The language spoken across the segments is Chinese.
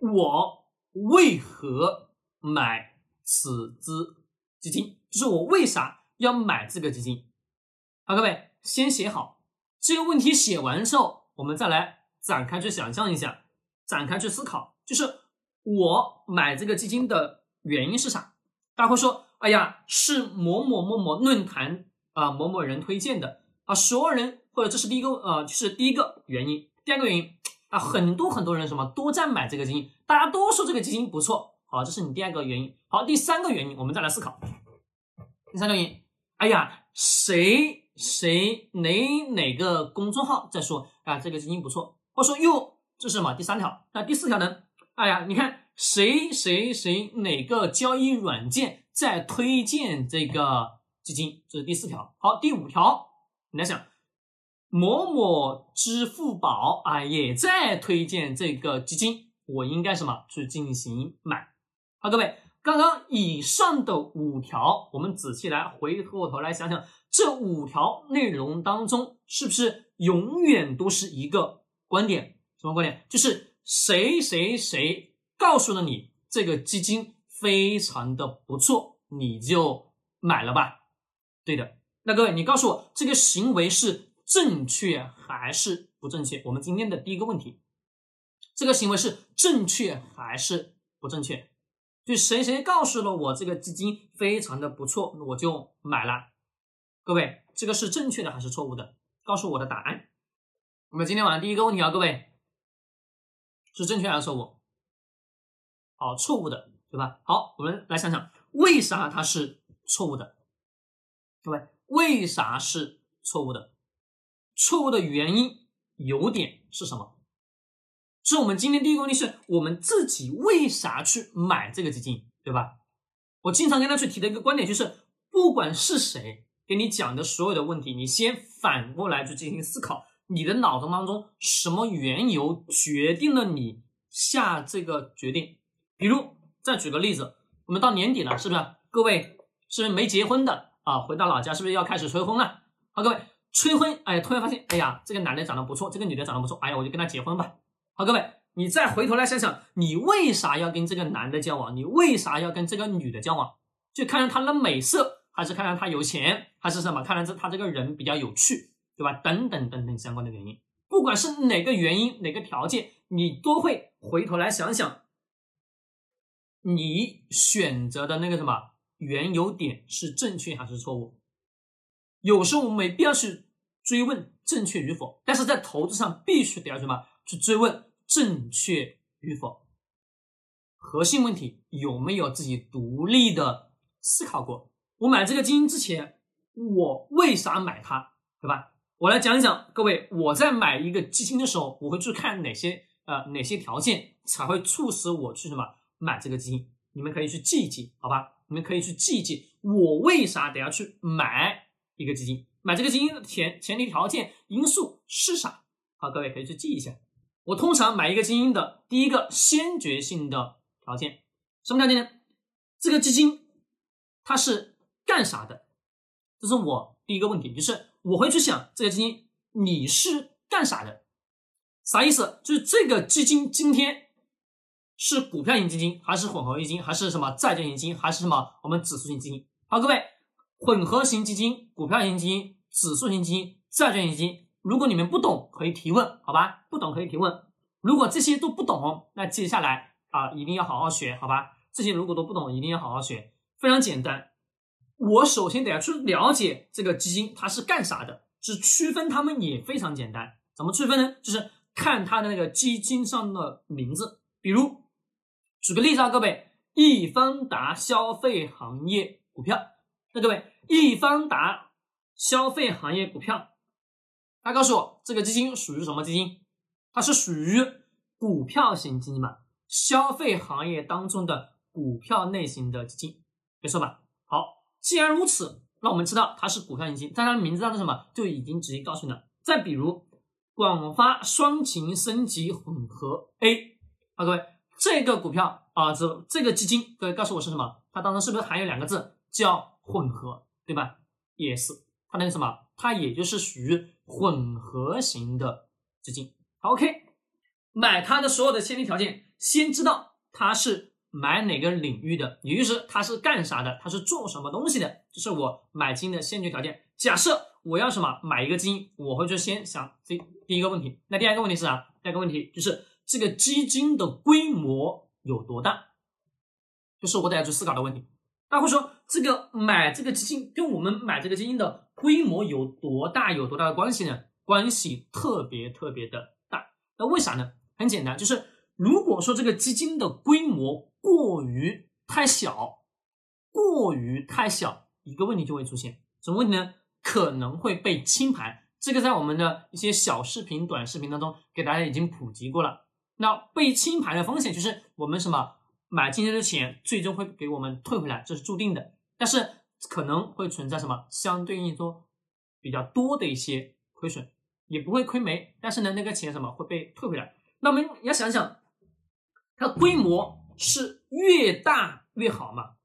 我为何买此只基金？就是我为啥要买这个基金？好，各位先写好这个问题，写完之后，我们再来展开去想象一下，展开去思考，就是我买这个基金的原因是啥？大家会说，哎呀，是某某某某论坛啊某某人推荐的啊，所有人或者这是第一个呃，是第一个原因。第二个原因啊，很多很多人什么都在买这个基金，大家都说这个基金不错。好，这是你第二个原因。好，第三个原因，我们再来思考。第三个原因，哎呀，谁谁哪哪个公众号在说啊这个基金不错，或说哟这是什么？第三条。那第四条呢？哎呀，你看谁谁谁哪个交易软件在推荐这个基金？这是第四条。好，第五条，你来想。某某支付宝啊也在推荐这个基金，我应该什么去进行买？好，各位，刚刚以上的五条，我们仔细来回过头来想想，这五条内容当中是不是永远都是一个观点？什么观点？就是谁谁谁告诉了你这个基金非常的不错，你就买了吧？对的，那各位，你告诉我这个行为是？正确还是不正确？我们今天的第一个问题，这个行为是正确还是不正确？就谁谁告诉了我这个基金非常的不错，我就买了。各位，这个是正确的还是错误的？告诉我的答案。我们今天晚上第一个问题啊，各位是正确还是错误？好，错误的，对吧？好，我们来想想为啥它是错误的？各位，为啥是错误的？错误的原因有点是什么？是我们今天第一个问题是我们自己为啥去买这个基金，对吧？我经常跟他去提的一个观点就是，不管是谁给你讲的所有的问题，你先反过来去进行思考，你的脑中当中什么缘由决定了你下这个决定？比如，再举个例子，我们到年底了，是不是？各位是不是没结婚的啊？回到老家是不是要开始催婚了？好，各位。催婚，哎，突然发现，哎呀，这个男的长得不错，这个女的长得不错，哎呀，我就跟他结婚吧。好，各位，你再回头来想想，你为啥要跟这个男的交往？你为啥要跟这个女的交往？就看上他的美色，还是看上他有钱，还是什么？看上这他这个人比较有趣，对吧？等等等等相关的原因，不管是哪个原因，哪个条件，你都会回头来想想，你选择的那个什么原有点是正确还是错误？有时候我们没必要去追问正确与否，但是在投资上必须得要什么去追问正确与否。核心问题有没有自己独立的思考过？我买这个基金之前，我为啥买它，对吧？我来讲一讲，各位，我在买一个基金的时候，我会去看哪些呃哪些条件才会促使我去什么买这个基金？你们可以去记一记，好吧？你们可以去记一记，我为啥得要去买？一个基金买这个基金的前前提条件因素是啥？好，各位可以去记一下。我通常买一个基金的第一个先决性的条件，什么条件呢？这个基金它是干啥的？这是我第一个问题，就是我会去想这个基金你是干啥的？啥意思？就是这个基金今天是股票型基金，还是混合基金，还是什么债券型基金，还是什么我们指数型基金？好，各位。混合型基金、股票型基金、指数型基金、债券型基金，如果你们不懂，可以提问，好吧？不懂可以提问。如果这些都不懂，那接下来啊，一定要好好学，好吧？这些如果都不懂，一定要好好学。非常简单，我首先得要去了解这个基金它是干啥的，是区分它们也非常简单。怎么区分呢？就是看它的那个基金上的名字。比如，举个例子啊，各位，易方达消费行业股票。那各位，易方达消费行业股票，他告诉我这个基金属于什么基金？它是属于股票型基金嘛？消费行业当中的股票类型的基金，没错吧？好，既然如此，那我们知道它是股票型基金，但它名字叫做什么就已经直接告诉你了。再比如，广发双擎升级混合 A，啊，各位，这个股票啊，这这个基金，各位告诉我是什么？它当中是不是含有两个字叫？混合对吧？也是它那个什么，它也就是属于混合型的资金。好，OK，买它的所有的前提条件，先知道它是买哪个领域的，也就是它是干啥的，它是做什么东西的，这是我买基金的先决条件。假设我要什么买一个基金，我会去先想这第一个问题。那第二个问题是啥？第二个问题就是这个基金的规模有多大，就是我得要去思考的问题。大家会说，这个买这个基金跟我们买这个基金的规模有多大，有多大的关系呢？关系特别特别的大。那为啥呢？很简单，就是如果说这个基金的规模过于太小，过于太小，一个问题就会出现，什么问题呢？可能会被清盘。这个在我们的一些小视频、短视频当中给大家已经普及过了。那被清盘的风险就是我们什么？买进去的钱最终会给我们退回来，这是注定的。但是可能会存在什么相对应说比较多的一些亏损，也不会亏没。但是呢，那个钱什么会被退回来？那我们要想想，它规模是越大越好吗？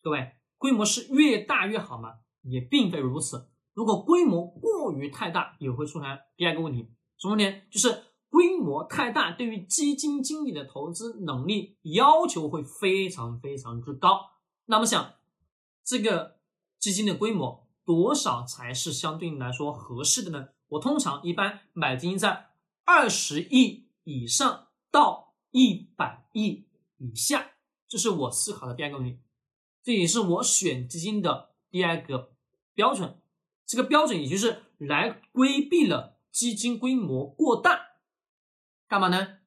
各位，规模是越大越好吗？也并非如此。如果规模过于太大，也会出现第二个问题，什么问题？就是。规模太大，对于基金经理的投资能力要求会非常非常之高。那么想，这个基金的规模多少才是相对应来说合适的呢？我通常一般买基金在二十亿以上到一百亿以下，这是我思考的第二个问题，这也是我选基金的第二个标准。这个标准也就是来规避了基金规模过大。干嘛呢？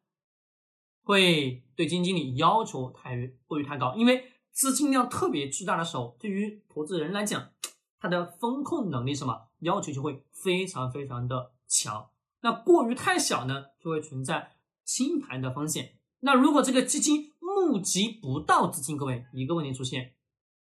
会对基金经理要求太过于太高，因为资金量特别巨大的时候，对于投资人来讲，他的风控能力什么要求就会非常非常的强。那过于太小呢，就会存在清盘的风险。那如果这个基金募集不到资金，各位一个问题出现：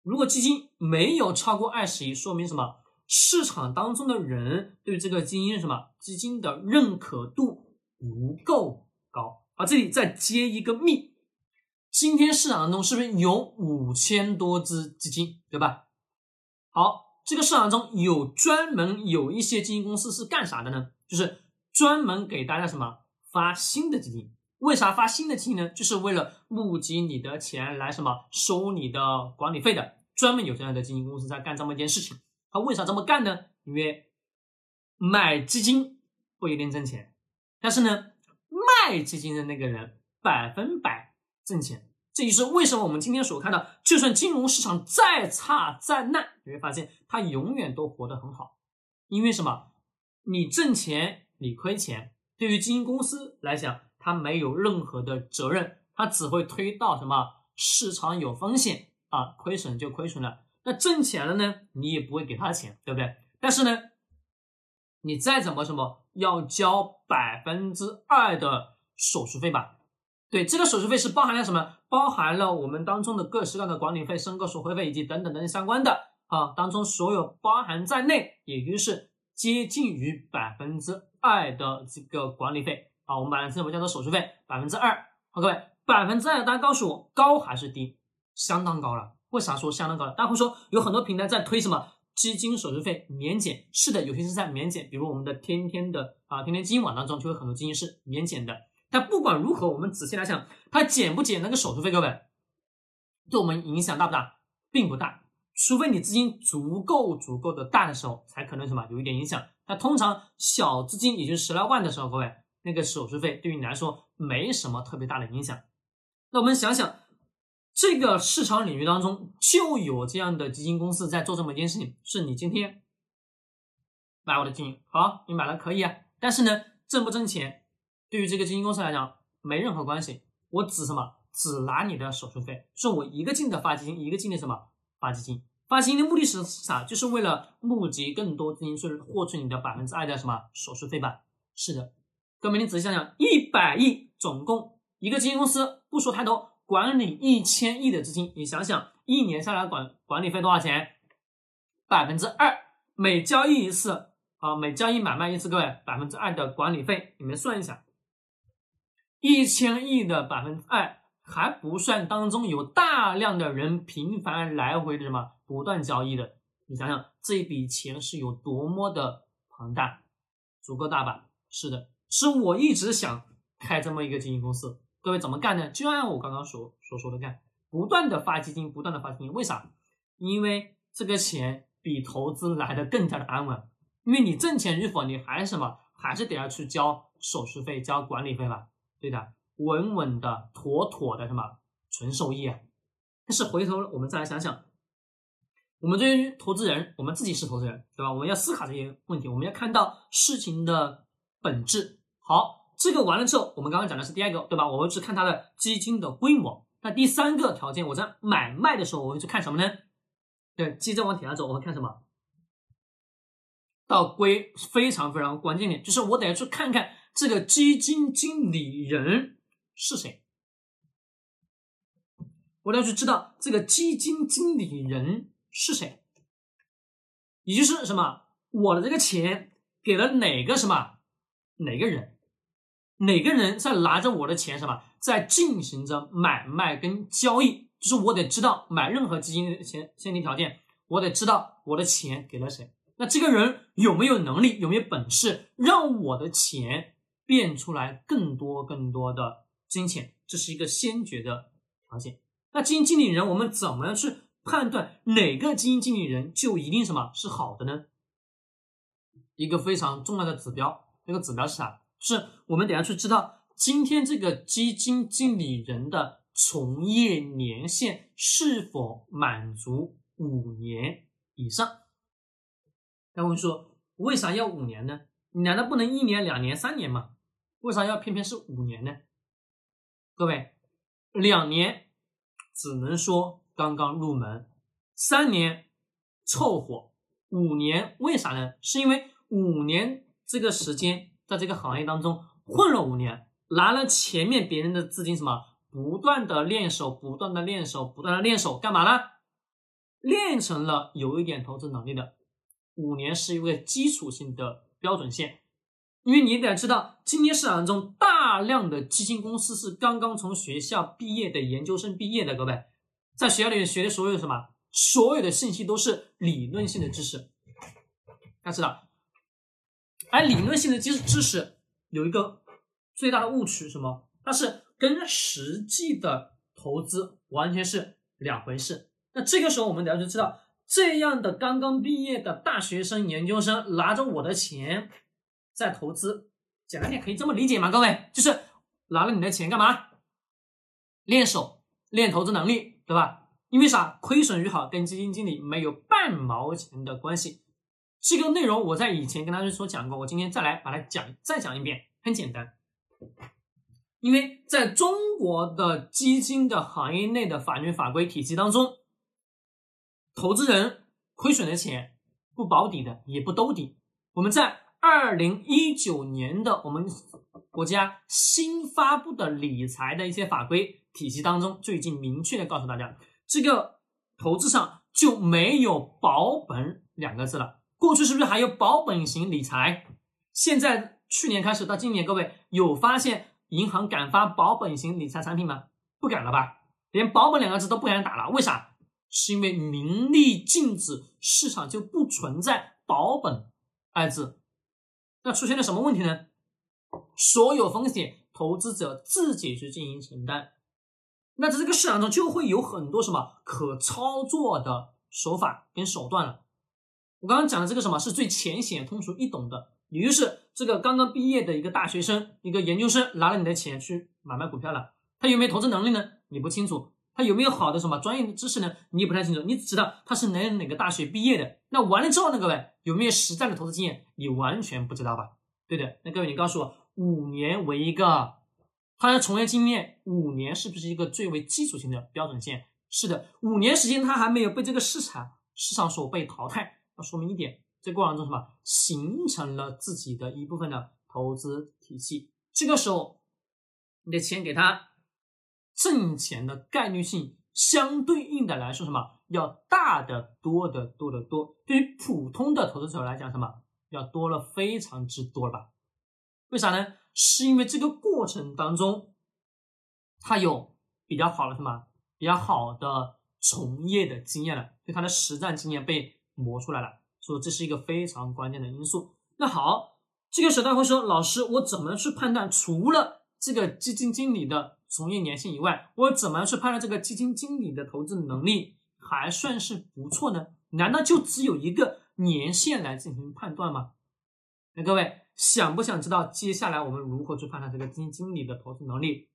如果基金没有超过二十亿，说明什么？市场当中的人对这个基金什么基金的认可度。不够高啊！这里再接一个密，今天市场当中是不是有五千多只基金，对吧？好，这个市场中有专门有一些基金公司是干啥的呢？就是专门给大家什么发新的基金？为啥发新的基金呢？就是为了募集你的钱来什么收你的管理费的，专门有这样的基金公司在干这么一件事情。他为啥这么干呢？因为买基金不一定挣钱。但是呢，卖基金的那个人百分百挣钱，这也是为什么我们今天所看到，就算金融市场再差再烂，你会发现他永远都活得很好。因为什么？你挣钱，你亏钱，对于基金公司来讲，他没有任何的责任，他只会推到什么市场有风险啊，亏损就亏损了。那挣钱了呢，你也不会给他钱，对不对？但是呢，你再怎么什么。要交百分之二的手续费吧？对，这个手续费是包含了什么？包含了我们当中的各式各样的管理费、申购手续费以及等等等等相关的啊，当中所有包含在内，也就是接近于百分之二的这个管理费啊，我们把它称为叫做手续费百分之二。好，各位，百分之二，大家告诉我高还是低？相当高了。为啥说相当高了？大家会说有很多平台在推什么？基金手续费免减是的，有些是在免减，比如我们的天天的啊，天天基金网当中就有很多基金是免减的。但不管如何，我们仔细来想，它减不减那个手续费，各位对我们影响大不大？并不大，除非你资金足够足够的大的时候，才可能什么有一点影响。那通常小资金也就十来万的时候，各位那个手续费对于你来说没什么特别大的影响。那我们想想。这个市场领域当中就有这样的基金公司在做这么一件事情，是你今天买我的基金，好，你买了可以啊，但是呢，挣不挣钱，对于这个基金公司来讲没任何关系，我只什么，只拿你的手续费，是我一个劲的发基金，一个劲的什么发基金，发基金的目的是啥？就是为了募集更多资金去获取你的百分之二的什么手续费吧？是的，哥们，你仔细想想，一百亿总共一个基金公司，不说太多。管理一千亿的资金，你想想，一年下来管管理费多少钱？百分之二，每交易一次啊，每交易买卖一次，各位百分之二的管理费，你们算一下，一千亿的百分之二还不算当中有大量的人频繁来回的什么不断交易的，你想想这一笔钱是有多么的庞大，足够大吧？是的，是我一直想开这么一个基金公司。各位怎么干呢？就按我刚刚所所说的干，不断的发基金，不断的发基金。为啥？因为这个钱比投资来的更加的安稳。因为你挣钱与否，你还是什么？还是得要去交手续费、交管理费吧？对的，稳稳的、妥妥的什么纯收益啊？但是回头我们再来想想，我们对于投资人，我们自己是投资人，对吧？我们要思考这些问题，我们要看到事情的本质。好，这个完了之后，我们刚刚讲的是第二个，对吧？我会去看它的基金的规模。那第三个条件，我在买卖的时候，我会去看什么呢？对，接着往底下走，我会看什么？到归非常非常关键点，就是我得要去看看这个基金经理人是谁，我要去知道这个基金经理人是谁，也就是什么，我的这个钱给了哪个什么哪个人，哪个人在拿着我的钱什么在进行着买卖跟交易，就是我得知道买任何基金的前先定条件，我得知道我的钱给了谁。那这个人有没有能力，有没有本事让我的钱变出来更多更多的金钱？这是一个先决的条件。那基金经理人，我们怎么样去判断哪个基金经理人就一定什么是好的呢？一个非常重要的指标，这个指标是啥？是我们等下去知道今天这个基金经理人的从业年限是否满足五年以上。他会说，为啥要五年呢？你难道不能一年、两年、三年吗？为啥要偏偏是五年呢？各位，两年只能说刚刚入门，三年凑合，五年为啥呢？是因为五年这个时间在这个行业当中混了五年，拿了前面别人的资金，什么不断的练手，不断的练手，不断的练手，干嘛呢？练成了有一点投资能力的。五年是一个基础性的标准线，因为你得知道，今天市场中大量的基金公司是刚刚从学校毕业的研究生毕业的，各位，在学校里面学的所有什么，所有的信息都是理论性的知识，大家知道，而理论性的知识知识有一个最大的误区，什么？它是跟实际的投资完全是两回事。那这个时候我们得要去知道。这样的刚刚毕业的大学生、研究生拿着我的钱在投资，简单点可以这么理解吗？各位，就是拿了你的钱干嘛？练手、练投资能力，对吧？因为啥？亏损与好跟基金经理没有半毛钱的关系。这个内容我在以前跟大家说讲过，我今天再来把它讲再讲一遍，很简单。因为在中国的基金的行业内的法律法规体系当中。投资人亏损的钱不保底的，也不兜底。我们在二零一九年的我们国家新发布的理财的一些法规体系当中，就已经明确的告诉大家，这个投资上就没有保本两个字了。过去是不是还有保本型理财？现在去年开始到今年，各位有发现银行敢发保本型理财产品吗？不敢了吧？连保本两个字都不敢打了，为啥？是因为名利禁止，市场就不存在保本二字，那出现了什么问题呢？所有风险投资者自己去进行承担，那在这个市场中就会有很多什么可操作的手法跟手段了。我刚刚讲的这个什么是最浅显、通俗易懂的，也就是这个刚刚毕业的一个大学生、一个研究生拿了你的钱去买卖股票了，他有没有投资能力呢？你不清楚。他有没有好的什么专业的知识呢？你也不太清楚，你只知道他是哪哪个大学毕业的。那完了之后呢，各位有没有实战的投资经验？你完全不知道吧？对的。那各位，你告诉我，五年为一个他的从业经验，五年是不是一个最为基础性的标准线？是的，五年时间他还没有被这个市场市场所被淘汰，要说明一点，这过程中什么形成了自己的一部分的投资体系。这个时候，你的钱给他。挣钱的概率性相对应的来说，什么要大的多的多的多？对于普通的投资者来讲，什么要多了非常之多了吧？为啥呢？是因为这个过程当中，他有比较好的什么比较好的从业的经验了，就他的实战经验被磨出来了，所以这是一个非常关键的因素。那好，这个时候大家会说，老师，我怎么去判断除了这个基金经理的？从业年限以外，我怎么去判断这个基金经理的投资能力还算是不错呢？难道就只有一个年限来进行判断吗？那各位想不想知道接下来我们如何去判断这个基金经理的投资能力